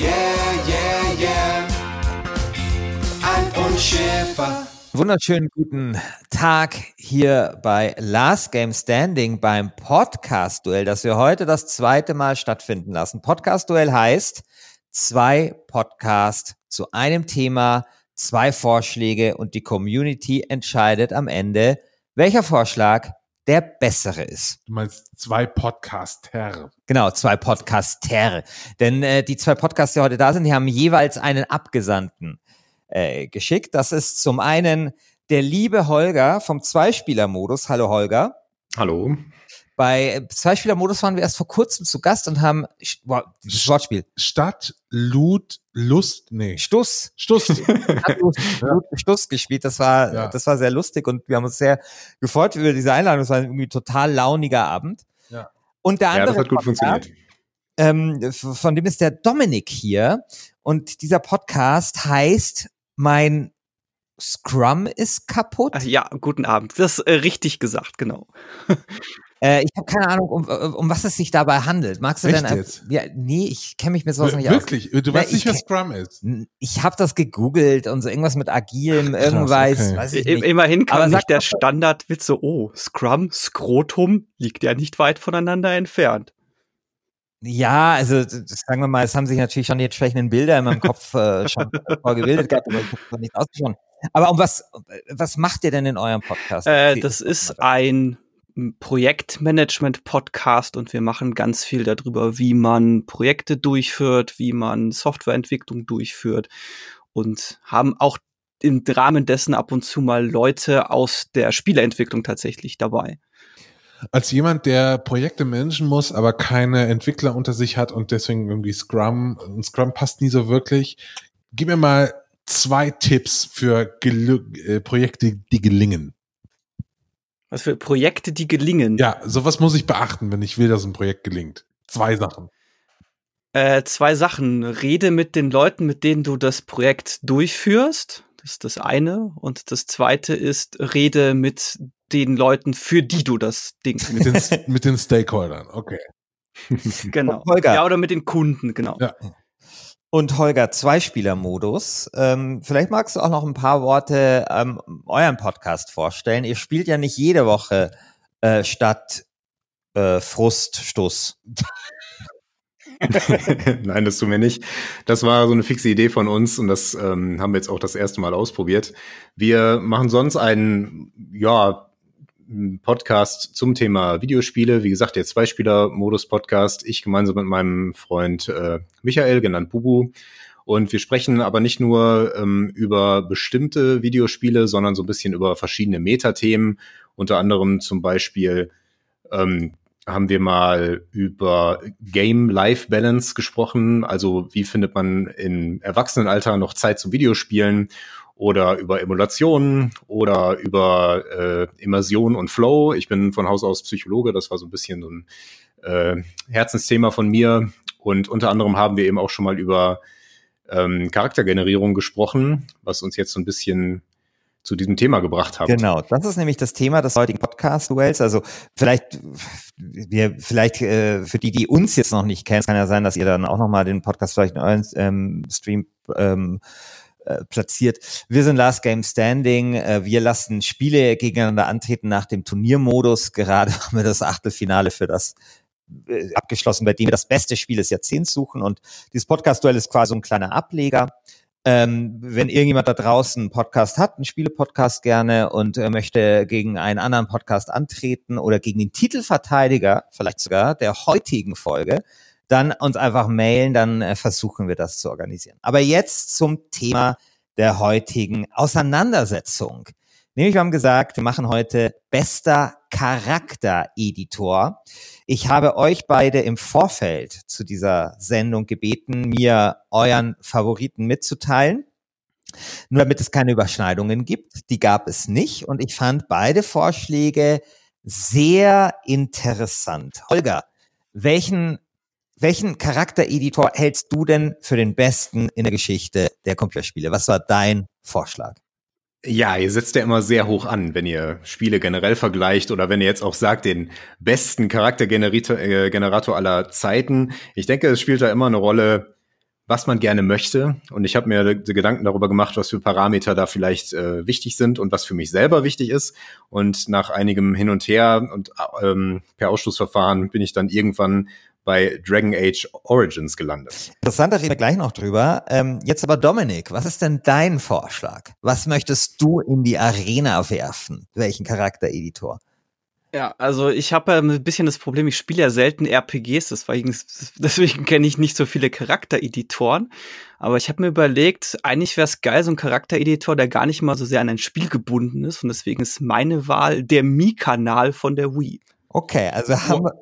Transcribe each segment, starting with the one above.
yeah, yeah, yeah. Alf und. Wunderschönen guten Tag hier bei Last Game Standing beim Podcast-Duell, das wir heute das zweite Mal stattfinden lassen. Podcast-Duell heißt zwei Podcasts zu einem Thema, zwei Vorschläge und die Community entscheidet am Ende, welcher Vorschlag der bessere ist. Du meinst zwei Podcaster. Genau, zwei Podcaster. Denn äh, die zwei Podcasts, die heute da sind, die haben jeweils einen Abgesandten äh, geschickt. Das ist zum einen der liebe Holger vom Zweispieler-Modus. Hallo Holger. Hallo. Bei Zweispieler-Modus waren wir erst vor kurzem zu Gast und haben wow, dieses Wortspiel. Stadt, Lud, Lust, nee. Stuss. Stuss. Stuss gespielt. Das war, Ja. das war sehr lustig und wir haben uns sehr gefreut über diese Einladung. Es war irgendwie ein total launiger Abend. Ja. Und der Ja, andere das hat gut Podcast, funktioniert. ähm, von dem ist der Dominik hier. Und dieser Podcast heißt Mein Scrum ist kaputt. Ach ja, guten Abend. Das äh, richtig gesagt, genau. Äh, ich habe keine Ahnung, um, um was es sich dabei handelt. Magst du Echt denn? ein- jetzt? Ja, nee, ich kenne mich mit sowas nicht aus. Wirklich? Du Na, weißt nicht, ich was Scrum ist? Ich habe das gegoogelt und so irgendwas mit agilem, irgendwas, okay. weiß ich I nicht. immerhin Aber kam sag nicht der Standardwitz so, oh, Scrum, Skrotum liegt ja nicht weit voneinander entfernt. Ja, also sagen wir mal, es haben sich natürlich schon die entsprechenden Bilder in meinem Kopf äh, schon vorgebildet gehabt, aber ich habe noch nicht ausgesprochen. Aber um was, was macht ihr denn in eurem Podcast? Äh, das ist ein Projektmanagement-Podcast und wir machen ganz viel darüber, wie man Projekte durchführt, wie man Softwareentwicklung durchführt und haben auch im Rahmen dessen ab und zu mal Leute aus der Spieleentwicklung tatsächlich dabei. Als jemand, der Projekte managen muss, aber keine Entwickler unter sich hat und deswegen irgendwie Scrum, Scrum passt nie so wirklich, gib mir mal zwei Tipps für Gelu äh, Projekte, die gelingen. Was für Projekte, die gelingen. Ja, sowas muss ich beachten, wenn ich will, dass ein Projekt gelingt. Zwei Sachen. Äh, zwei Sachen. Rede mit den Leuten, mit denen du das Projekt durchführst. Das ist das eine. Und das zweite ist, rede mit den Leuten, für die du das Ding. Mit den, mit den Stakeholdern, okay. genau. Ja, oder mit den Kunden, genau. Ja. Und Holger, Zweispieler-Modus. Ähm, vielleicht magst du auch noch ein paar Worte ähm, euren Podcast vorstellen. Ihr spielt ja nicht jede Woche äh, statt äh, Fruststuss. Nein, das tun wir nicht. Das war so eine fixe Idee von uns und das ähm, haben wir jetzt auch das erste Mal ausprobiert. Wir machen sonst einen, ja, Podcast zum Thema Videospiele. Wie gesagt, der Zweispieler-Modus-Podcast. Ich gemeinsam mit meinem Freund äh, Michael, genannt Bubu. Und wir sprechen aber nicht nur ähm, über bestimmte Videospiele, sondern so ein bisschen über verschiedene Metathemen. Unter anderem zum Beispiel ähm, haben wir mal über Game-Life-Balance gesprochen. Also wie findet man im Erwachsenenalter noch Zeit zum Videospielen oder über Emulationen oder über äh, Immersion und Flow. Ich bin von Haus aus Psychologe, das war so ein bisschen so ein äh, Herzensthema von mir. Und unter anderem haben wir eben auch schon mal über ähm, Charaktergenerierung gesprochen, was uns jetzt so ein bisschen zu diesem Thema gebracht hat. Genau, das ist nämlich das Thema des heutigen Podcast-Duells. Also vielleicht, wir, vielleicht äh, für die, die uns jetzt noch nicht kennen, kann ja sein, dass ihr dann auch nochmal den Podcast vielleicht in euren ähm, Stream ähm, äh, platziert. Wir sind Last Game Standing. Äh, wir lassen Spiele gegeneinander antreten nach dem Turniermodus. Gerade haben wir das Achtelfinale für das äh, abgeschlossen, bei dem wir das beste Spiel des Jahrzehnts suchen. Und dieses Podcast-Duell ist quasi ein kleiner Ableger. Ähm, wenn irgendjemand da draußen einen Podcast hat, einen Spiele-Podcast gerne und äh, möchte gegen einen anderen Podcast antreten oder gegen den Titelverteidiger, vielleicht sogar der heutigen Folge, dann uns einfach mailen, dann äh, versuchen wir das zu organisieren. Aber jetzt zum Thema der heutigen Auseinandersetzung. Nämlich, wir haben gesagt, wir machen heute bester Charaktereditor. Ich habe euch beide im Vorfeld zu dieser Sendung gebeten, mir euren Favoriten mitzuteilen. Nur damit es keine Überschneidungen gibt. Die gab es nicht. Und ich fand beide Vorschläge sehr interessant. Holger, welchen, welchen Charaktereditor hältst du denn für den besten in der Geschichte der Computerspiele? Was war dein Vorschlag? Ja, ihr setzt ja immer sehr hoch an, wenn ihr Spiele generell vergleicht oder wenn ihr jetzt auch sagt, den besten Charaktergenerator äh, aller Zeiten. Ich denke, es spielt da immer eine Rolle, was man gerne möchte. Und ich habe mir Gedanken darüber gemacht, was für Parameter da vielleicht äh, wichtig sind und was für mich selber wichtig ist. Und nach einigem Hin und Her und ähm, per Ausschlussverfahren bin ich dann irgendwann bei Dragon Age Origins gelandet. Interessant, da reden wir gleich noch drüber. Ähm, jetzt aber Dominik, was ist denn dein Vorschlag? Was möchtest du in die Arena werfen? Welchen Charaktereditor? Ja, also ich habe ja ein bisschen das Problem, ich spiele ja selten RPGs, deswegen, deswegen kenne ich nicht so viele Charaktereditoren. Aber ich habe mir überlegt, eigentlich wäre es geil, so ein Charaktereditor, der gar nicht mal so sehr an ein Spiel gebunden ist. Und deswegen ist meine Wahl der Mi-Kanal von der Wii. Okay, also haben wir,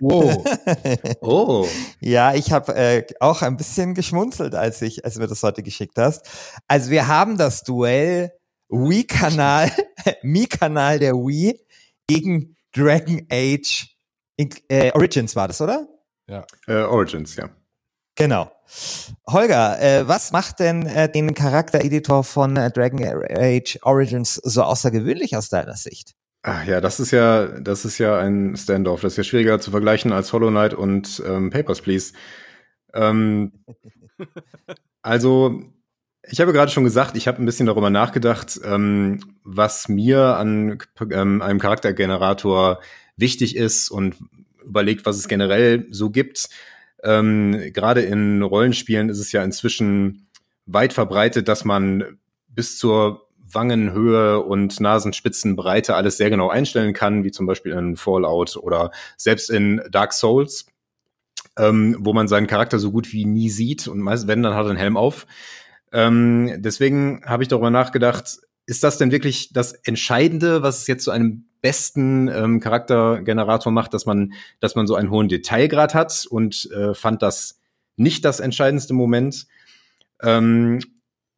Oh. oh. Ja, ich habe äh, auch ein bisschen geschmunzelt, als ich, als du mir das heute geschickt hast. Also wir haben das Duell Wii-Kanal, Mi-Kanal der Wii gegen Dragon Age äh, Origins war das, oder? Ja. Äh, Origins, ja. Genau. Holger, äh, was macht denn äh, den Charaktereditor von äh, Dragon Age Origins so außergewöhnlich aus deiner Sicht? Ach ja, das ist ja, das ist ja ein Standoff. Das ist ja schwieriger zu vergleichen als Hollow Knight und ähm, Papers, Please. Ähm, also, ich habe gerade schon gesagt, ich habe ein bisschen darüber nachgedacht, ähm, was mir an ähm, einem Charaktergenerator wichtig ist und überlegt, was es generell so gibt. Ähm, gerade in Rollenspielen ist es ja inzwischen weit verbreitet, dass man bis zur Wangenhöhe und Nasenspitzenbreite alles sehr genau einstellen kann, wie zum Beispiel in Fallout oder selbst in Dark Souls, ähm, wo man seinen Charakter so gut wie nie sieht und meist, wenn, dann hat er einen Helm auf. Ähm, deswegen habe ich darüber nachgedacht, ist das denn wirklich das Entscheidende, was es jetzt zu einem besten ähm, Charaktergenerator macht, dass man, dass man so einen hohen Detailgrad hat und äh, fand das nicht das entscheidendste Moment. Ähm,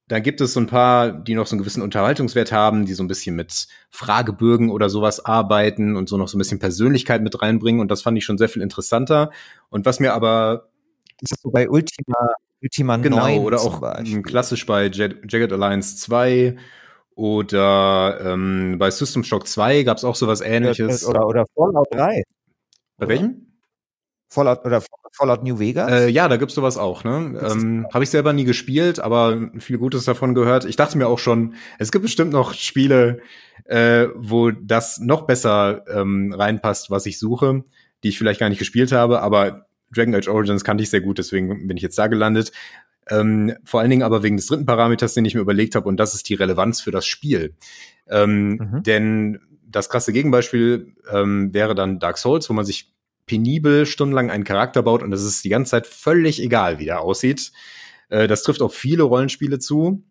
da gibt es so ein paar, die noch so einen gewissen Unterhaltungswert haben, die so ein bisschen mit Fragebögen oder sowas arbeiten und so noch so ein bisschen Persönlichkeit mit reinbringen. Und das fand ich schon sehr viel interessanter. Und was mir aber. Ist das so bei Ultima, Ultima genau, 9 oder auch klassisch bei Jagged Alliance 2 oder ähm, bei System Shock 2 gab es auch sowas ähnliches. Oder, oder Fallout 3. Bei welchem? Fallout oder Fallout New Vegas? Äh, ja, da gibt's sowas auch. Ne? Ähm, Habe ich selber nie gespielt, aber viel Gutes davon gehört. Ich dachte mir auch schon, es gibt bestimmt noch Spiele, äh, wo das noch besser ähm, reinpasst, was ich suche, die ich vielleicht gar nicht gespielt habe. Aber Dragon Age Origins kannte ich sehr gut, deswegen bin ich jetzt da gelandet. Ähm, vor allen Dingen aber wegen des dritten Parameters, den ich mir überlegt habe, und das ist die Relevanz für das Spiel. Ähm, mhm. Denn das krasse Gegenbeispiel ähm, wäre dann Dark Souls, wo man sich penibel stundenlang einen Charakter baut und es ist die ganze Zeit völlig egal, wie der aussieht. Äh, das trifft auf viele Rollenspiele zu.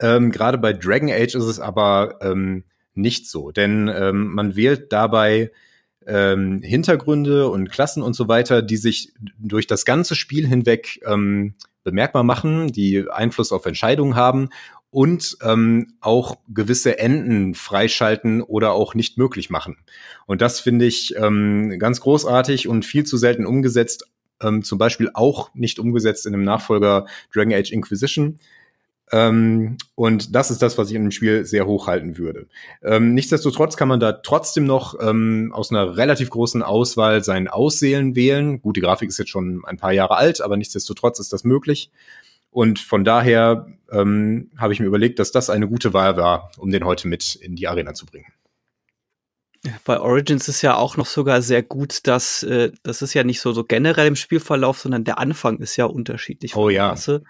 Ähm, Gerade bei Dragon Age ist es aber ähm, nicht so, denn ähm, man wählt dabei ähm, Hintergründe und Klassen und so weiter, die sich durch das ganze Spiel hinweg ähm, bemerkbar machen, die Einfluss auf Entscheidungen haben und ähm, auch gewisse Enden freischalten oder auch nicht möglich machen. Und das finde ich ähm, ganz großartig und viel zu selten umgesetzt. Ähm, zum Beispiel auch nicht umgesetzt in dem Nachfolger Dragon Age Inquisition. Ähm, und das ist das, was ich in dem Spiel sehr hochhalten würde. Ähm, nichtsdestotrotz kann man da trotzdem noch ähm, aus einer relativ großen Auswahl sein Aussehen wählen. Gut, die Grafik ist jetzt schon ein paar Jahre alt, aber nichtsdestotrotz ist das möglich. Und von daher ähm, habe ich mir überlegt, dass das eine gute Wahl war, um den heute mit in die Arena zu bringen. Bei Origins ist ja auch noch sogar sehr gut, dass äh, das ist ja nicht so, so generell im Spielverlauf, sondern der Anfang ist ja unterschiedlich. Oh ja. Klasse.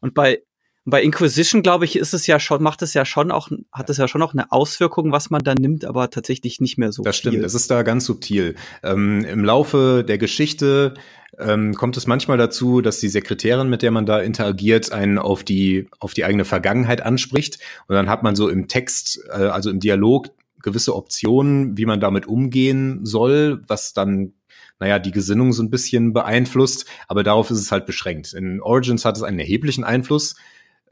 Und bei Bei Inquisition, glaube ich, ist es ja schon, macht es ja schon auch, hat es ja schon auch eine Auswirkung, was man da nimmt, aber tatsächlich nicht mehr so. Das viel. stimmt, es ist da ganz subtil. Ähm, Im Laufe der Geschichte ähm, kommt es manchmal dazu, dass die Sekretärin, mit der man da interagiert, einen auf die, auf die eigene Vergangenheit anspricht. Und dann hat man so im Text, äh, also im Dialog, gewisse Optionen, wie man damit umgehen soll, was dann naja, die Gesinnung so ein bisschen beeinflusst, aber darauf ist es halt beschränkt. In Origins hat es einen erheblichen Einfluss,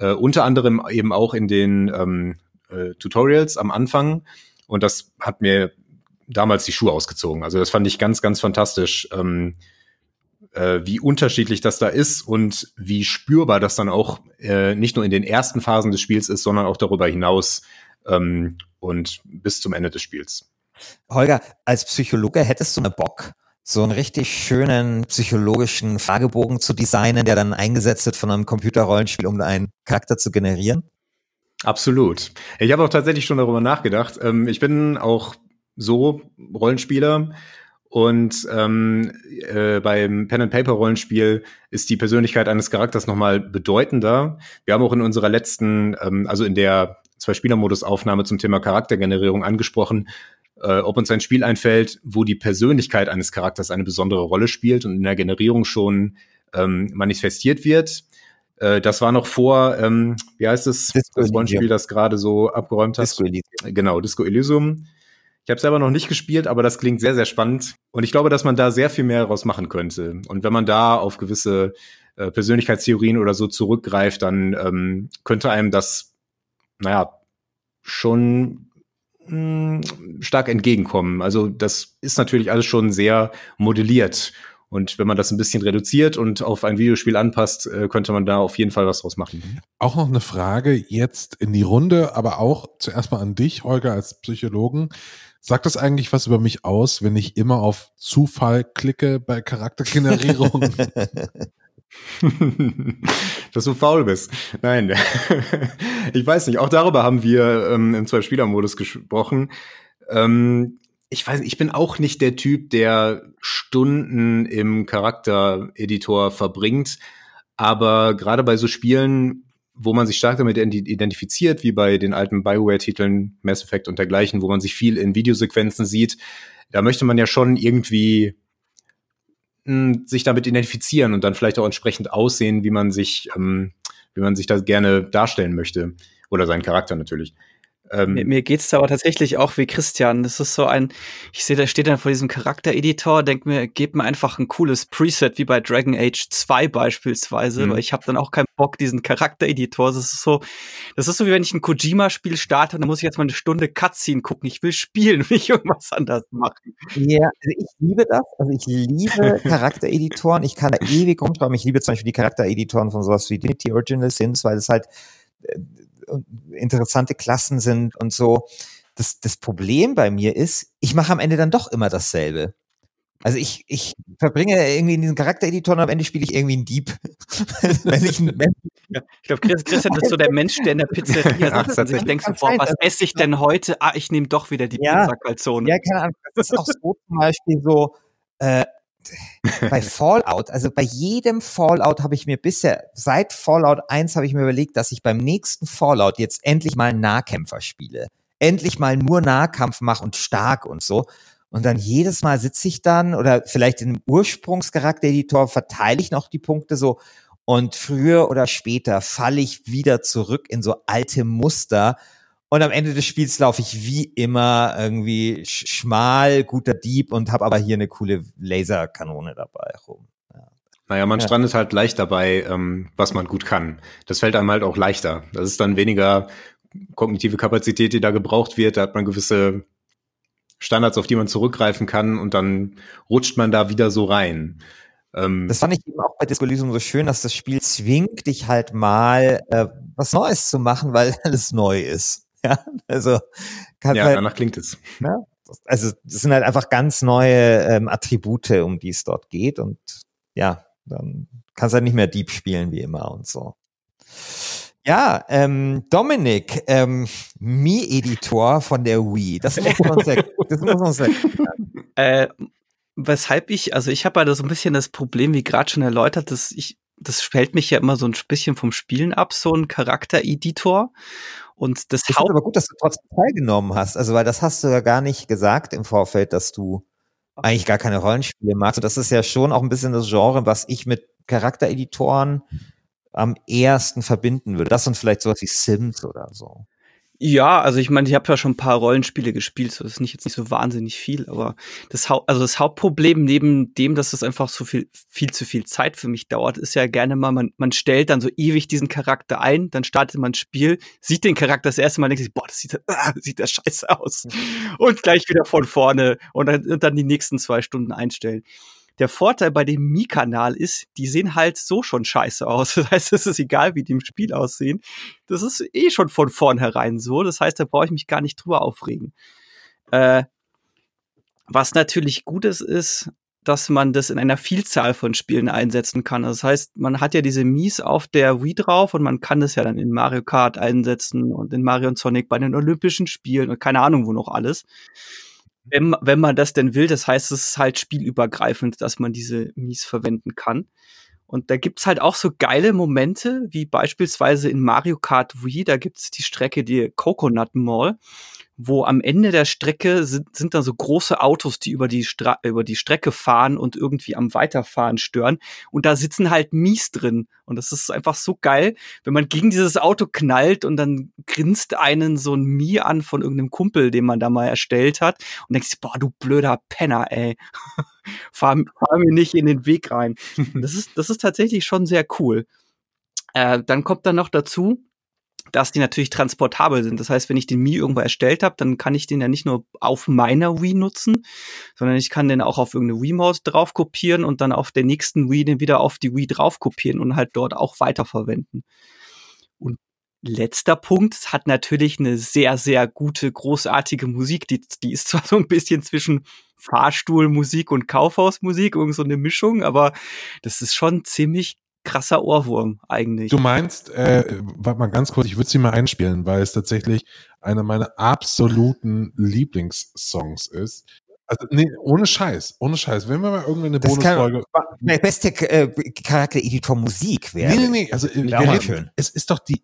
äh, unter anderem eben auch in den ähm, äh, Tutorials am Anfang. Und das hat mir damals die Schuhe ausgezogen. Also das fand ich ganz, ganz fantastisch, ähm, äh, wie unterschiedlich das da ist und wie spürbar das dann auch äh, nicht nur in den ersten Phasen des Spiels ist, sondern auch darüber hinaus ähm, und bis zum Ende des Spiels. Holger, als Psychologe hättest du eine Bock, so einen richtig schönen psychologischen Fragebogen zu designen, der dann eingesetzt wird von einem Computerrollenspiel, um einen Charakter zu generieren? Absolut. Ich habe auch tatsächlich schon darüber nachgedacht. Ähm, ich bin auch so Rollenspieler und ähm, äh, beim Pen and Paper Rollenspiel ist die Persönlichkeit eines Charakters nochmal bedeutender. Wir haben auch in unserer letzten, ähm, also in der zwei Spielermodus Aufnahme zum Thema Charaktergenerierung angesprochen, äh, ob uns ein Spiel einfällt, wo die Persönlichkeit eines Charakters eine besondere Rolle spielt und in der Generierung schon ähm, manifestiert wird. Äh, das war noch vor, ähm, wie heißt es, Disco das Rollenspiel, das gerade so abgeräumt hat. Disco Elysium. Genau, Disco Elysium. Ich habe selber noch nicht gespielt, aber das klingt sehr, sehr spannend. Und ich glaube, dass man da sehr viel mehr daraus machen könnte. Und wenn man da auf gewisse äh, Persönlichkeitstheorien oder so zurückgreift, dann ähm, könnte einem das, naja, schon mh, stark entgegenkommen. Also das ist natürlich alles schon sehr modelliert. Und wenn man das ein bisschen reduziert und auf ein Videospiel anpasst, äh, könnte man da auf jeden Fall was draus machen. Auch noch eine Frage jetzt in die Runde, aber auch zuerst mal an dich, Holger, als Psychologen. Sagt das eigentlich was über mich aus, wenn ich immer auf Zufall klicke bei Charaktergenerierung? Dass du faul bist. Nein. ich weiß nicht. Auch darüber haben wir ähm, im Zwei-Spieler-Modus gesprochen. Ähm, ich weiß, ich bin auch nicht der Typ, der Stunden im Charaktereditor verbringt. Aber gerade bei so Spielen, wo man sich stark damit identifiziert, wie bei den alten Bioware-Titeln, Mass Effect und dergleichen, wo man sich viel in Videosequenzen sieht, da möchte man ja schon irgendwie sich damit identifizieren und dann vielleicht auch entsprechend aussehen, wie man sich, ähm, wie man sich da gerne darstellen möchte. Oder seinen Charakter natürlich. Ähm, mir, mir geht's da aber tatsächlich auch wie Christian. Das ist so ein, ich sehe, da steht dann vor diesem Charaktereditor, denk mir, gebt mir einfach ein cooles Preset, wie bei Dragon Age 2 beispielsweise, mhm. weil ich habe dann auch keinen Bock, diesen Charaktereditor. Das ist so, das ist so wie wenn ich ein Kojima-Spiel starte und dann muss ich jetzt mal eine Stunde Cutscene gucken. Ich will spielen und nicht irgendwas anders machen. Ja, also ich liebe das. Also ich liebe Charaktereditoren. Ich kann da ewig rumschreiben. Ich liebe zum Beispiel die Charaktereditoren von sowas wie Divinity Original Sins, weil es halt äh, interessante Klassen sind und so. Das, das Problem bei mir ist, ich mache am Ende dann doch immer dasselbe. Also ich, ich verbringe irgendwie in diesen Charaktereditor und am Ende spiele ich irgendwie einen Dieb. Wenn ich, wenn ja, ich glaube, Christian ist so der Mensch, der in der Pizzeria sitzt und sich denkt so, boah, was esse ich denn heute? Ah, ich nehme doch wieder die ja, Pizza Calzone. Ja, keine Ahnung. Das ist auch so zum Beispiel so, äh, bei Fallout, also bei jedem Fallout habe ich mir bisher, seit Fallout 1 habe ich mir überlegt, dass ich beim nächsten Fallout jetzt endlich mal Nahkämpfer spiele. Endlich mal nur Nahkampf mache und stark und so. Und dann jedes Mal sitze ich dann oder vielleicht im Ursprungscharaktereditor verteile ich noch die Punkte so und früher oder später falle ich wieder zurück in so alte Muster und am Ende des Spiels laufe ich wie immer irgendwie schmal, guter Dieb und habe aber hier eine coole Laserkanone dabei rum. Ja. Naja, man ja. strandet halt leicht dabei, ähm, was man gut kann. Das fällt einem halt auch leichter. Das ist dann weniger kognitive Kapazität, die da gebraucht wird. Da hat man gewisse Standards, auf die man zurückgreifen kann und dann rutscht man da wieder so rein. Ähm, das fand ich eben auch bei Disco Elysium so schön, dass das Spiel zwingt dich halt mal äh, was Neues zu machen, weil alles neu ist. Ja, also kann ja, halt, danach klingt es. Ne? Also das sind halt einfach ganz neue ähm, Attribute, um die es dort geht und ja, dann kannst du halt nicht mehr Deep spielen wie immer und so. Ja, ähm, Dominik, ähm, Mi-Editor von der Wii. Das muss man uns, das muss uns äh, Weshalb ich, also ich habe halt so ein bisschen das Problem, wie gerade schon erläutert, dass ich das fällt mich ja immer so ein bisschen vom Spielen ab, so ein Charaktereditor. Und das Ich finde aber gut, dass du trotzdem teilgenommen hast. Also, weil das hast du ja gar nicht gesagt im Vorfeld, dass du eigentlich gar keine Rollenspiele magst. Und das ist ja schon auch ein bisschen das Genre, was ich mit Charaktereditoren am ersten verbinden würde. Das und vielleicht sowas wie Sims oder so. Ja, also ich meine, ich habe ja schon ein paar Rollenspiele gespielt, so das ist nicht jetzt nicht so wahnsinnig viel, aber das Haupt, also das Hauptproblem neben dem, dass es einfach so viel viel zu viel Zeit für mich dauert, ist ja gerne mal man man stellt dann so ewig diesen Charakter ein, dann startet man ein Spiel, sieht den Charakter das erste Mal, denkt sich, boah, das sieht ah, sieht das scheiße aus und gleich wieder von vorne und dann, und dann die nächsten zwei Stunden einstellen. Der Vorteil bei dem Mi-Kanal ist, die sehen halt so schon scheiße aus. Das heißt, es ist egal, wie die im Spiel aussehen. Das ist eh schon von vornherein so. Das heißt, da brauche ich mich gar nicht drüber aufregen. Äh, was natürlich gut ist, ist, dass man das in einer Vielzahl von Spielen einsetzen kann. Das heißt, man hat ja diese Mies auf der Wii drauf und man kann das ja dann in Mario Kart einsetzen und in Mario und Sonic bei den Olympischen Spielen und keine Ahnung wo noch alles wenn, wenn man das denn will. Das heißt, es ist halt spielübergreifend, dass man diese Mies verwenden kann. Und da gibt's halt auch so geile Momente, wie beispielsweise in Mario Kart Wii, da gibt's die Strecke, die Coconut Mall, wo am Ende der Strecke sind, sind dann so große Autos, die über die, Stra über die Strecke fahren und irgendwie am Weiterfahren stören. Und da sitzen halt Mies drin. Und das ist einfach so geil, wenn man gegen dieses Auto knallt und dann grinst einen so ein Mie an von irgendeinem Kumpel, den man da mal erstellt hat. Und denkst, boah, du blöder Penner, ey. fahr, fahr mir nicht in den Weg rein. Das ist, das ist tatsächlich schon sehr cool. Äh, dann kommt dann noch dazu, dass die natürlich transportabel sind. Das heißt, wenn ich den Mii irgendwo erstellt habe, dann kann ich den ja nicht nur auf meiner Wii nutzen, sondern ich kann den auch auf irgendeine Wii-Maus drauf kopieren und dann auf der nächsten Wii den wieder auf die Wii drauf kopieren und halt dort auch weiterverwenden. Und letzter Punkt, es hat natürlich eine sehr, sehr gute, großartige Musik. Die, die ist zwar so ein bisschen zwischen Fahrstuhlmusik und Kaufhausmusik, irgend so eine Mischung, aber das ist schon ziemlich krasser Ohrwurm eigentlich. Du meinst, äh, warte mal ganz kurz, ich würde sie mal einspielen, weil es tatsächlich einer meiner absoluten Lieblingssongs ist. Also, nee, ohne Scheiß, ohne Scheiß. Wenn wir mal irgendwann eine Das Bonusfolge. Der beste äh, Charaktereditor Musik wäre. Nee, nee, nee, also äh, wir reden, schön. es ist doch die.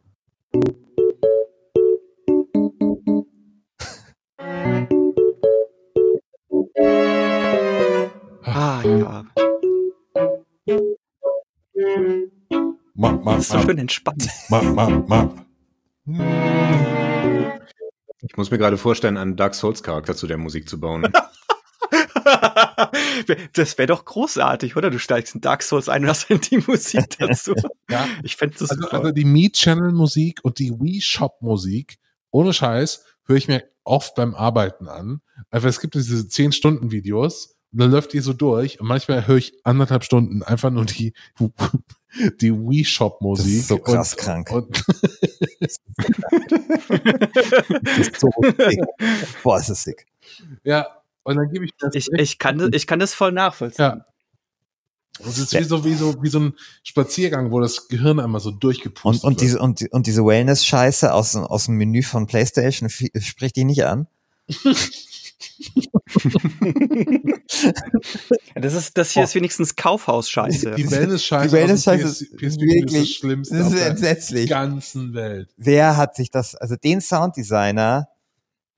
ah, ja. Ma, ma, Das ist so schön entspannt. ma, ma, ma. Ich muss mir gerade vorstellen, einen Dark Souls Charakter zu der Musik zu bauen. das wäre doch großartig, oder? Du steigst in Dark Souls ein und hast dann die Musik dazu. Ja. Ich fände das Also, super. also die Me Channel Musik und die Wii Shop Musik, ohne Scheiß, höre ich mir oft beim Arbeiten an. Einfach, es gibt diese 10-Stunden-Videos, und dann läuft die so durch und manchmal höre ich anderthalb Stunden einfach nur die, die Wii Shop Musik. Das ist so krass und, krank. Und, Das ist so sick. Boah, ist das sick. ja, und dann gebe ich das. ich, ich, kann das, ich kann das voll nachvollziehen. ja. Das ist wie so, wie so, wie so ein Spaziergang, wo das Gehirn einmal so Und, durchgepustet und wird. diese, und, und diese Wellness-Scheiße aus, aus dem Menü von PlayStation spricht die nicht an. Das ist, das hier Oh. ist wenigstens Kaufhaus-Scheiße. Die Wellness-Scheiße Die Wellness-Scheiße ist PS wirklich- ist das Schlimmste Das auf ist der entsetzlich. ganzen Welt. Wer hat sich das, also den Sounddesigner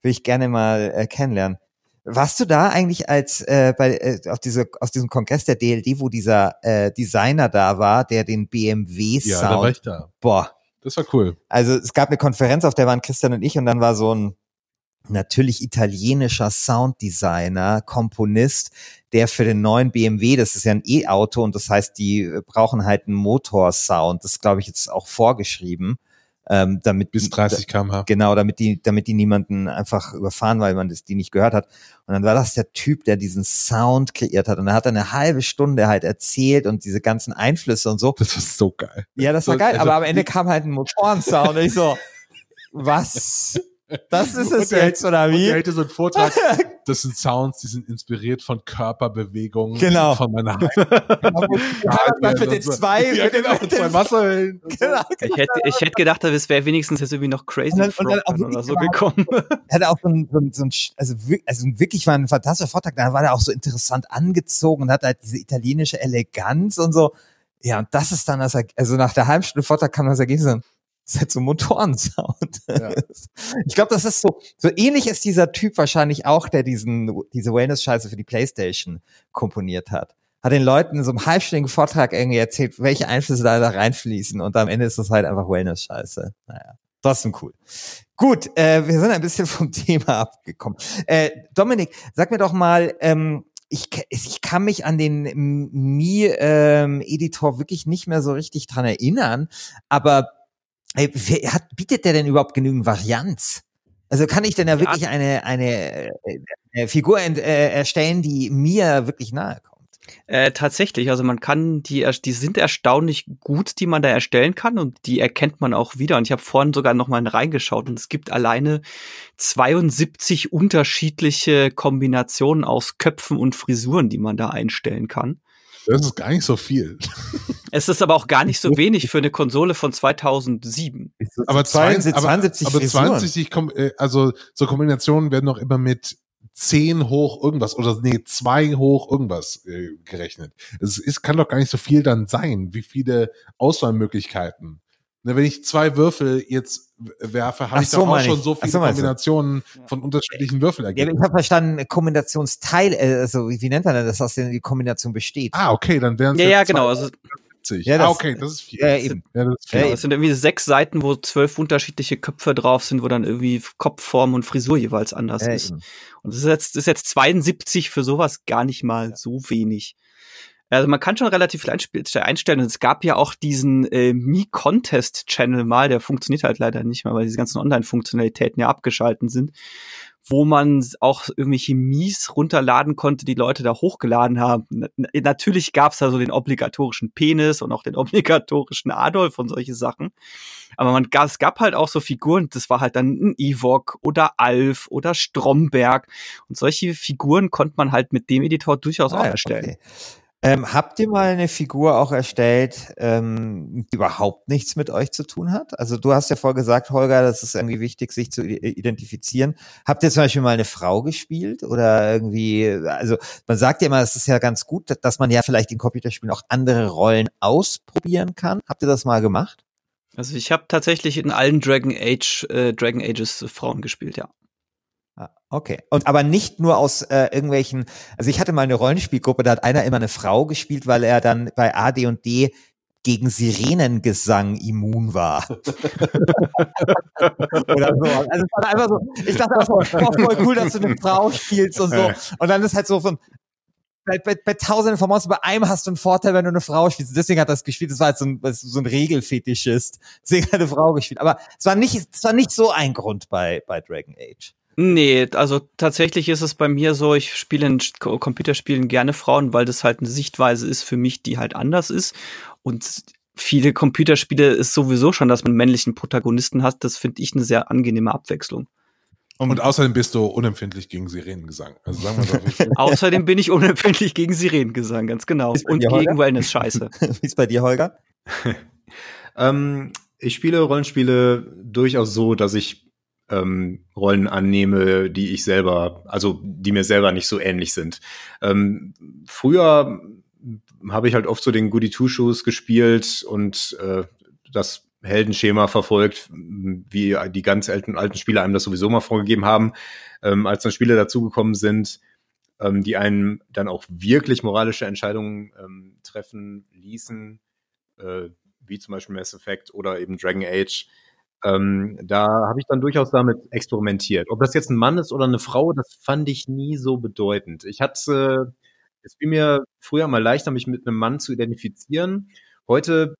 will ich gerne mal äh, kennenlernen. Warst du da eigentlich als äh, bei äh, auf diese aus diesem Kongress der DLD, wo dieser äh, Designer da war, der den BMW Ja, da war Sound, ich da. boah, Das war cool. also es gab eine Konferenz, auf der waren Christian und ich und dann war so ein natürlich italienischer Sounddesigner, Komponist, der für den neuen BMW, das ist ja ein E-Auto und das heißt, die äh, brauchen halt einen Motorsound, das glaube ich jetzt auch vorgeschrieben, ähm, damit Bis 30 km/h. Genau, damit die, damit die niemanden einfach überfahren, weil man das, die nicht gehört hat. Und dann war das der Typ, der diesen Sound kreiert hat. Und er hat eine halbe Stunde halt erzählt und diese ganzen Einflüsse und so. Das war so geil. Ja, das war geil. also- aber am Ende kam halt ein Motorensound und ich so, was? Das ist es jetzt, oder Und er wie? hätte so einen Vortrag, das sind Sounds, die sind inspiriert von Körperbewegungen Genau. von meiner Ja, mit den zwei, ja, mit genau, mit zwei Wasserwellen. Genau. Ich hätte, ich hätte gedacht, es wäre wenigstens jetzt irgendwie noch Crazy Und dann- und dann auch oder so wirklich gekommen. Er hatte auch so ein, so ein, so also, also wirklich war ein fantastischer Vortrag. Da war er auch so interessant angezogen und hat halt diese italienische Eleganz und so. Ja, und das ist dann das, also nach der halben Stunde Vortrag kam das Ergebnis das ist halt so Motorensound. Ja. Ich glaube, das ist so, so ähnlich ist dieser Typ wahrscheinlich auch, der diesen, diese Wellness-Scheiße für die Playstation komponiert hat. Hat den Leuten in so einem halbstündigen Vortrag irgendwie erzählt, welche Einflüsse da, da reinfließen und am Ende ist das halt einfach Wellness-Scheiße. Naja, trotzdem cool. Gut, äh, wir sind ein bisschen vom Thema abgekommen. Äh, Dominik, sag mir doch mal, ähm, ich, ich kann mich an den Mi-Editor wirklich nicht mehr so richtig dran erinnern, aber ey, wer hat, bietet der denn überhaupt genügend Varianz? Also kann ich denn ja Ja. wirklich eine, eine äh, äh, Figur ent, äh, erstellen, die mir wirklich nahe kommt? Äh, tatsächlich, also man kann die, die sind erstaunlich gut, die man da erstellen kann und die erkennt man auch wieder. Und ich habe vorhin sogar noch mal reingeschaut und es gibt alleine 72 unterschiedliche Kombinationen aus Köpfen und Frisuren, die man da einstellen kann. Das ist gar nicht so viel. Es ist aber auch gar nicht so wenig für eine Konsole von 2007. Aber 72, 72 aber, aber Frisuren. 72, Kom- äh, also so Kombinationen werden noch immer mit 10 hoch irgendwas oder nee, 2 hoch irgendwas äh, gerechnet. Es ist, kann doch gar nicht so viel dann sein. Wie viele Auswahlmöglichkeiten? Ne, wenn ich zwei Würfel jetzt werfe, habe ich so, doch auch schon ich. so viele so. Kombinationen Ja. von unterschiedlichen Ja, Würfelergebnissen. ich habe verstanden, Kombinationsteil, äh, also wie, wie nennt man denn das, aus der die Kombination besteht? Ah, okay, dann wären es Ja, ja, genau. Also, 72. Ja, ah, das- okay, das ist viel. Ja, eben. Ja, das ist viel. Ja, genau, es sind irgendwie sechs Seiten, wo zwölf unterschiedliche Köpfe drauf sind, wo dann irgendwie Kopfform und Frisur jeweils anders Äh, ist. eben. Und das ist jetzt, das ist jetzt 72 für sowas gar nicht mal so wenig. Also man kann schon relativ viel einstellen. Und es gab ja auch diesen äh, Me-Contest-Channel mal, der funktioniert halt leider nicht mehr, weil diese ganzen Online-Funktionalitäten ja abgeschalten sind, wo man auch irgendwelche Mies runterladen konnte, die Leute da hochgeladen haben. Na, natürlich gab's da so den obligatorischen Penis und auch den obligatorischen Adolf und solche Sachen. Aber man, gab- es gab halt auch so Figuren, das war halt dann ein Ewok oder Alf oder Stromberg. Und solche Figuren konnte man halt mit dem Editor durchaus auch Ah, ja, erstellen. okay. Ähm, habt ihr mal eine Figur auch erstellt, ähm, die überhaupt nichts mit euch zu tun hat? Also du hast ja vorher gesagt, Holger, das ist irgendwie wichtig, sich zu identifizieren. Habt ihr zum Beispiel mal eine Frau gespielt oder irgendwie, also man sagt ja immer, es ist ja ganz gut, dass man ja vielleicht in Computerspielen auch andere Rollen ausprobieren kann. Habt ihr das mal gemacht? Also ich habe tatsächlich in allen Dragon Age, äh, Dragon Ages Frauen gespielt, ja. Ah, Okay. Und aber nicht nur aus äh, irgendwelchen, also ich hatte mal eine Rollenspielgruppe, da hat einer immer eine Frau gespielt, weil er dann bei A, D und D gegen Sirenengesang immun war. Oder so. Also es war einfach so, ich dachte so, boah, voll cool, dass du eine Frau spielst und so. Und dann ist halt so von, bei, bei, bei tausenden von Monstern, bei einem hast du einen Vorteil, wenn du eine Frau spielst. Deswegen hat das gespielt. Das war halt so ein, so ein Regelfetischist. Deswegen hat eine Frau gespielt. Aber es war nicht, es war nicht so ein Grund bei, bei Dragon Age. Nee, also tatsächlich ist es bei mir so, ich spiele in Computerspielen gerne Frauen, weil das halt eine Sichtweise ist für mich, die halt anders ist. Und viele Computerspiele ist sowieso schon, dass man männlichen Protagonisten hat. Das finde ich eine sehr angenehme Abwechslung. Und außerdem bist du unempfindlich gegen Sirenengesang. Also sagen wir doch, wie Außerdem bin ich unempfindlich gegen Sirenengesang, ganz genau. Und dir, gegen? Wellness-Scheiße. Wie ist bei dir, Holger? Ähm, ich spiele Rollenspiele durchaus so, dass ich ähm, Rollen annehme, die ich selber, also die mir selber nicht so ähnlich sind. Ähm, früher habe ich halt oft so den Goody Two-Shoes gespielt und äh, das Heldenschema verfolgt, wie die ganz alten, alten Spiele einem das sowieso mal vorgegeben haben. Ähm, als dann Spiele dazugekommen sind, ähm, die einen dann auch wirklich moralische Entscheidungen ähm, treffen ließen, äh, wie zum Beispiel Mass Effect oder eben Dragon Age. Ähm, da habe ich dann durchaus damit experimentiert. Ob das jetzt ein Mann ist oder eine Frau, das fand ich nie so bedeutend. Ich hatte, es fiel mir früher mal leichter, mich mit einem Mann zu identifizieren. Heute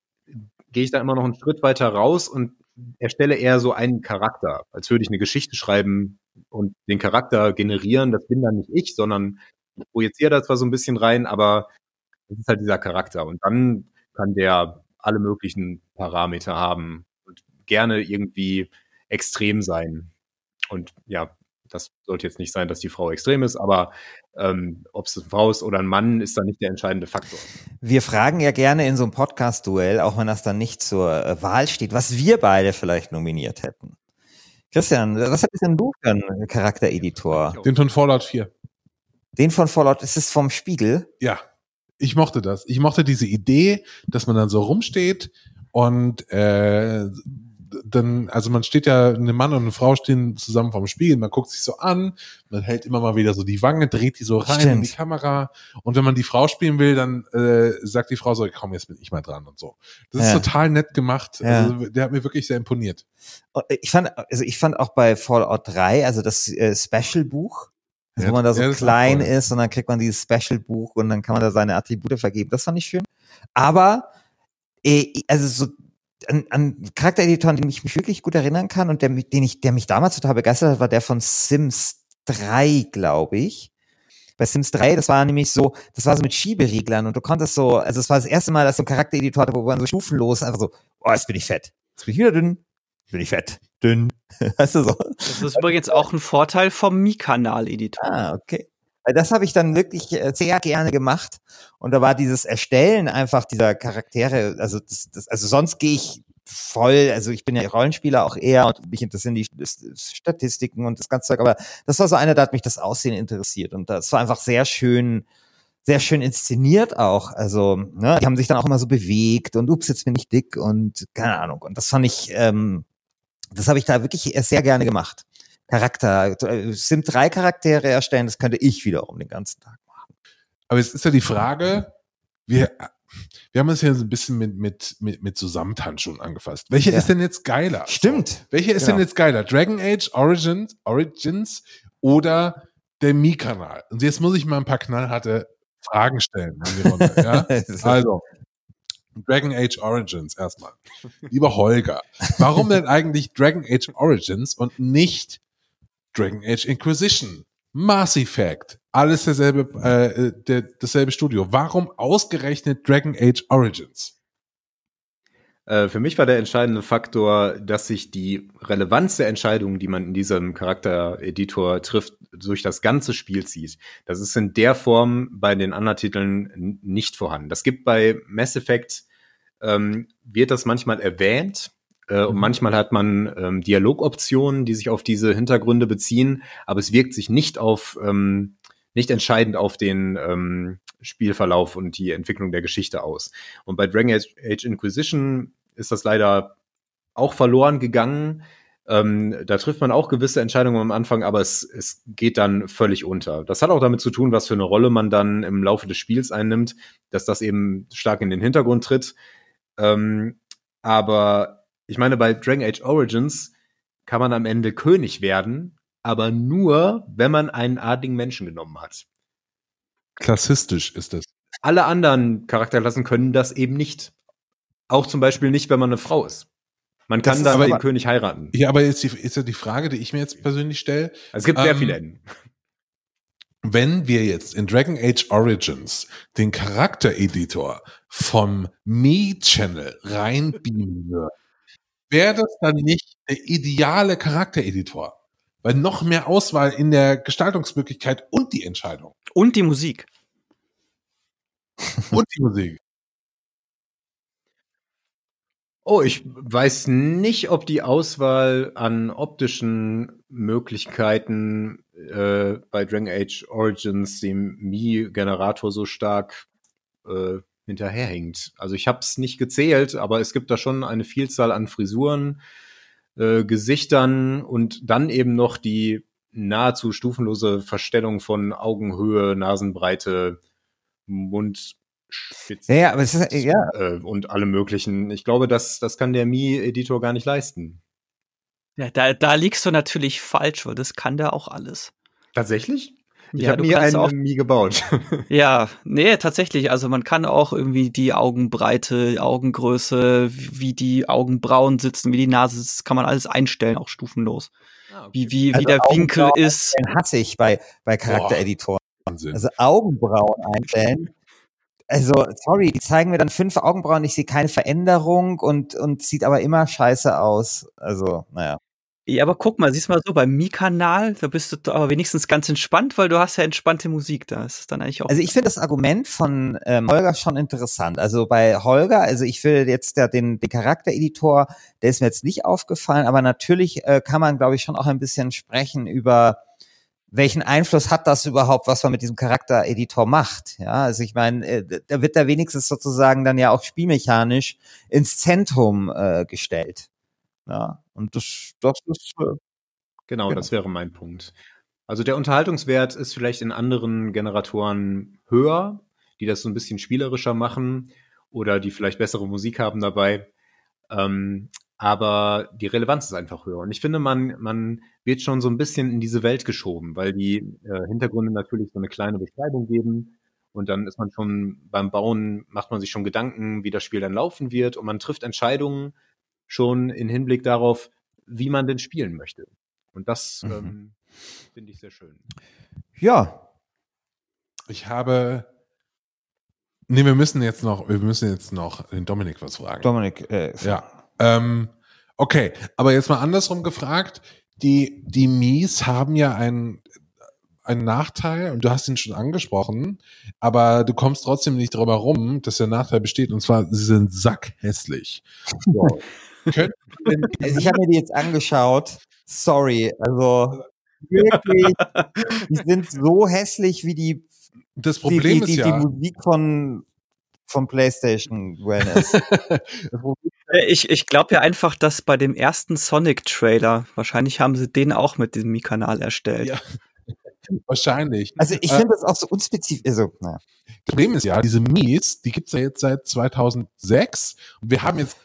gehe ich da immer noch einen Schritt weiter raus und erstelle eher so einen Charakter, als würde ich eine Geschichte schreiben und den Charakter generieren. Das bin dann nicht ich, sondern ich projiziere da zwar so ein bisschen rein, aber das ist halt dieser Charakter. Und dann kann der alle möglichen Parameter haben gerne irgendwie extrem sein. Und ja, das sollte jetzt nicht sein, dass die Frau extrem ist, aber ähm, ob es eine Frau ist oder ein Mann, ist da nicht der entscheidende Faktor. Wir fragen ja gerne in so einem Podcast-Duell, auch wenn das dann nicht zur äh, Wahl steht, was wir beide vielleicht nominiert hätten. Christian, was hättest denn du für einen Charaktereditor? Den von Fallout 4. Den von Fallout, ist es vom Spiegel? Ja. ich mochte das. Ich mochte diese Idee, dass man dann so rumsteht und äh, dann, also man steht ja, eine Mann und eine Frau stehen zusammen vorm Spiegel, man guckt sich so an, man hält immer mal wieder so die Wange, dreht die so rein Stimmt. in die Kamera und wenn man die Frau spielen will, dann äh, sagt die Frau so, komm, jetzt bin ich mal dran und so. Das Ja. ist total nett gemacht. Ja. Also, der hat mir wirklich sehr imponiert. Ich fand, also ich fand auch bei Fallout 3, also das äh, Special-Buch, also Ja, wo man da so ja, ist klein toll. ist und dann kriegt man dieses Special-Buch und dann kann man da seine Attribute vergeben. Das fand ich schön. Aber, äh, also so an, an Charaktereditoren, den ich mich wirklich gut erinnern kann und der, mich- den ich, der mich damals total begeistert hat, war der von Sims 3, glaube ich. Bei Sims 3, das war nämlich so, das war so mit Schiebereglern und du konntest so, also es war das erste Mal, dass so ein Charaktereditor hatte, wo man so stufenlos einfach so, oh, jetzt bin ich fett. Jetzt bin ich wieder dünn. Jetzt bin ich fett. Dünn. Weißt du so? Das ist übrigens auch ein Vorteil vom Mi-Kanal-Editor. Ah, okay. Weil das habe ich dann wirklich äh, sehr gerne gemacht. Und da war dieses Erstellen einfach dieser Charaktere, also das, das, also sonst gehe ich voll, also ich bin ja Rollenspieler auch eher und mich interessieren die Statistiken und das ganze Zeug, aber das war so einer, da hat mich das Aussehen interessiert und das war einfach sehr schön, sehr schön inszeniert auch. Also, ne, die haben sich dann auch immer so bewegt und ups, jetzt bin ich dick und keine Ahnung. Und das fand ich, ähm, das habe ich da wirklich sehr gerne gemacht. Charakter, äh, Sim 3 Charaktere erstellen, das könnte ich wiederum den ganzen Tag machen. Aber jetzt ist ja die Frage, wir, wir haben uns ja so ein bisschen mit, mit, mit, mit Zusammentanzschuhen angefasst. Welche Ja. ist denn jetzt geiler? Stimmt. Welche ist Genau. denn jetzt geiler? Dragon Age Origins, Origins oder der Mi-Kanal? Und jetzt muss ich mal ein paar knallharte Fragen stellen Runde. ja? Also, Dragon Age Origins erstmal. Lieber Holger, warum denn eigentlich Dragon Age Origins und nicht Dragon Age Inquisition? Mass Effect, alles derselbe, äh, der, dasselbe Studio. Warum ausgerechnet Dragon Age Origins? Äh, für mich war der entscheidende Faktor, dass sich die Relevanz der Entscheidungen, die man in diesem Charaktereditor trifft, durch das ganze Spiel zieht. Das ist in der Form bei den anderen Titeln nicht vorhanden. Das gibt bei Mass Effect, ähm, wird das manchmal erwähnt. Äh, und Mhm. manchmal hat man ähm, Dialogoptionen, die sich auf diese Hintergründe beziehen, aber es wirkt sich nicht auf, ähm, nicht entscheidend auf den ähm, Spielverlauf und die Entwicklung der Geschichte aus. Und bei Dragon Age, Age Inquisition ist das leider auch verloren gegangen. Ähm, da trifft man auch gewisse Entscheidungen am Anfang, aber es, es geht dann völlig unter. Das hat auch damit zu tun, was für eine Rolle man dann im Laufe des Spiels einnimmt, dass das eben stark in den Hintergrund tritt. Ähm, aber ich meine, bei Dragon Age Origins kann man am Ende König werden, aber nur, wenn man einen adligen Menschen genommen hat. Klassistisch ist es. Alle anderen Charakterklassen können das eben nicht. Auch zum Beispiel nicht, wenn man eine Frau ist. Man Das kann dann aber- den König heiraten. Ja, aber jetzt die, ist ja die Frage, die ich mir jetzt persönlich stelle, Es gibt sehr Ähm, viele Enden. wenn wir jetzt in Dragon Age Origins den Charaktereditor vom Me-Channel reinbeamen würden, wäre das dann nicht der ideale Charaktereditor? Weil noch mehr Auswahl in der Gestaltungsmöglichkeit und die Entscheidung Und die Musik. und die Musik. Oh, ich weiß nicht, ob die Auswahl an optischen Möglichkeiten äh, bei Dragon Age Origins dem Mi-Generator so stark äh, hinterherhinkt. Also ich habe es nicht gezählt, aber es gibt da schon eine Vielzahl an Frisuren, äh, Gesichtern und dann eben noch die nahezu stufenlose Verstellung von Augenhöhe, Nasenbreite, Mundspitze Ja, ja, aber es ist, ja, äh, und alle möglichen. Ich glaube, das, das kann der Mi-Editor gar nicht leisten. Ja, da, da liegst du natürlich falsch, weil das kann der auch alles. Tatsächlich? Ich Ja, habe du nie kannst einen auch- Mi gebaut. Ja, nee, tatsächlich. Also man kann auch irgendwie die Augenbreite, Augengröße, wie die Augenbrauen sitzen, wie die Nase sitzt, kann man alles einstellen, auch stufenlos. Wie, wie, wie Also der Winkel ist. den hasse ich bei, bei Charaktereditoren. Wahnsinn. Also Augenbrauen einstellen. Also, sorry, die zeigen mir dann fünf Augenbrauen, ich sehe keine Veränderung und, und sieht aber immer scheiße aus. Also, naja. Ja, aber guck mal, siehst mal so, beim Mi-Kanal, da bist du aber wenigstens ganz entspannt, weil du hast ja entspannte Musik da. Das ist dann eigentlich auch. Also ich finde das Argument von ähm, Holger schon interessant. Also bei Holger, also ich will jetzt der, den, den Charaktereditor, der ist mir jetzt nicht aufgefallen, aber natürlich äh, kann man, glaube ich, schon auch ein bisschen sprechen über welchen Einfluss hat das überhaupt, was man mit diesem Charaktereditor macht? Ja, also ich meine, äh, da wird da wenigstens sozusagen dann ja auch spielmechanisch ins Zentrum äh, gestellt. Ja, und das, das ist äh, Genau, genau, das wäre mein Punkt. Also der Unterhaltungswert ist vielleicht in anderen Generatoren höher, die das so ein bisschen spielerischer machen oder die vielleicht bessere Musik haben dabei. Ähm, aber die Relevanz ist einfach höher. Und ich finde, man, man wird schon so ein bisschen in diese Welt geschoben, weil die äh, Hintergründe natürlich so eine kleine Beschreibung geben. Und dann ist man schon beim Bauen, macht man sich schon Gedanken, wie das Spiel dann laufen wird. Und man trifft Entscheidungen schon in Hinblick darauf, wie man denn spielen möchte. Und das mhm. ähm, finde ich sehr schön. Ja. Ich habe. Nee, wir müssen jetzt noch, wir müssen jetzt noch den Dominik was fragen. Dominik, äh, ja. Ähm, okay, aber jetzt mal andersrum gefragt. Die, die Mies haben ja einen, einen Nachteil und du hast ihn schon angesprochen, aber du kommst trotzdem nicht drüber rum, dass der Nachteil besteht und zwar, sie sind sackhässlich. So. Also ich habe mir die jetzt angeschaut. Sorry, also wirklich, die sind so hässlich wie die das Problem die, die, ist ja, die Musik von vom PlayStation Wellness. Äh, ich, ich glaube ja einfach, dass bei dem ersten Sonic-Trailer, wahrscheinlich haben sie den auch mit diesem Mi-Kanal erstellt. Ja. Wahrscheinlich. Also ich äh, finde das auch so unspezifisch. Also, naja. Das Problem ist ja, diese Mies, die gibt's ja jetzt seit 2006 und wir haben jetzt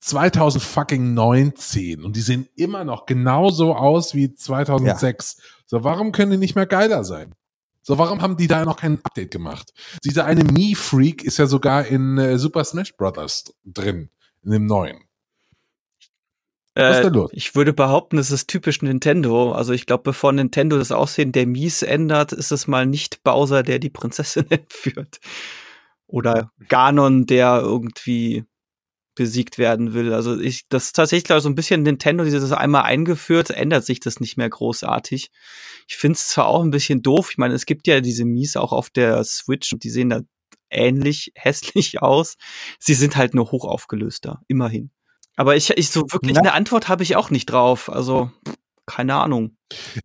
2019 und die sehen immer noch genauso aus wie 2006. Ja. So, warum können die nicht mehr geiler sein? So, warum haben die da noch kein Update gemacht? Dieser eine Me-Freak ist ja sogar in äh, Super Smash Brothers drin, in dem neuen. Was ist denn los? Ich würde behaupten, es ist typisch Nintendo. Also ich glaube, bevor Nintendo das Aussehen der Mies ändert, ist es mal nicht Bowser, der die Prinzessin entführt. Oder Ganon, der irgendwie besiegt werden will. Also ich, das ist tatsächlich so ein bisschen Nintendo, dieses einmal eingeführt, ändert sich das nicht mehr großartig. Ich finde es zwar auch ein bisschen doof, ich meine, es gibt ja diese Mies auch auf der Switch und die sehen da ähnlich hässlich aus. Sie sind halt nur hoch aufgelöster, immerhin. Aber ich, ich so wirklich Na? eine Antwort habe ich auch nicht drauf. Also keine Ahnung.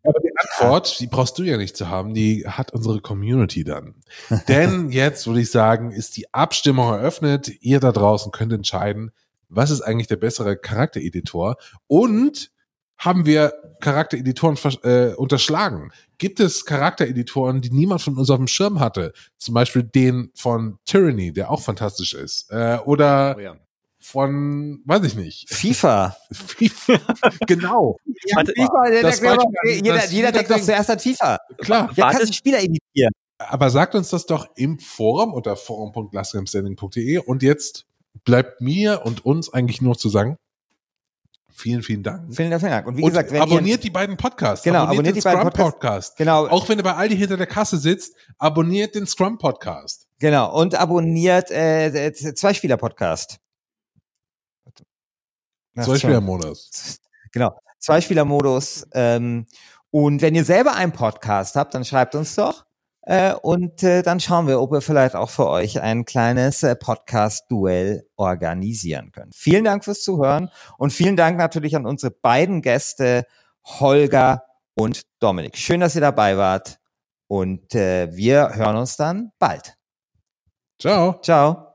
Aber die Antwort, die brauchst du ja nicht zu haben, die hat unsere Community dann. Denn jetzt würde ich sagen, ist die Abstimmung eröffnet. Ihr da draußen könnt entscheiden, was ist eigentlich der bessere Charaktereditor und haben wir Charaktereditoren äh, unterschlagen? Gibt es Charaktereditoren, die niemand von uns auf dem Schirm hatte? Zum Beispiel den von Tyranny, der auch fantastisch ist. Äh, oder oh ja von, weiß ich nicht. FIFA. FIFA. genau. Ja, FIFA, der das denkt, jeder, jeder denkt doch zuerst an FIFA. Klar. Ja, kannst du Spieler imitieren. Aber sagt uns das doch im Forum unter forum.lastgamestanding.de und jetzt bleibt mir und uns eigentlich nur zu sagen, Vielen, vielen Dank. Vielen Dank. Und wie und gesagt, wenn abonniert ihr, die beiden Podcasts. Genau, abonniert, abonniert den die Scrum beiden Podcast. Genau. Auch wenn ihr bei Aldi hinter der Kasse sitzt, abonniert den Scrum Podcast. Genau. Und abonniert äh, zwei Spieler Podcast. Zwei Spielermodus. Genau, zwei Spielermodus. Ähm, und wenn ihr selber einen Podcast habt, dann schreibt uns doch. Äh, und äh, dann schauen wir, ob wir vielleicht auch für euch ein kleines äh, Podcast-Duell organisieren können. Vielen Dank fürs Zuhören und vielen Dank natürlich an unsere beiden Gäste, Holger und Dominik. Schön, dass ihr dabei wart und äh, wir hören uns dann bald. Ciao. Ciao.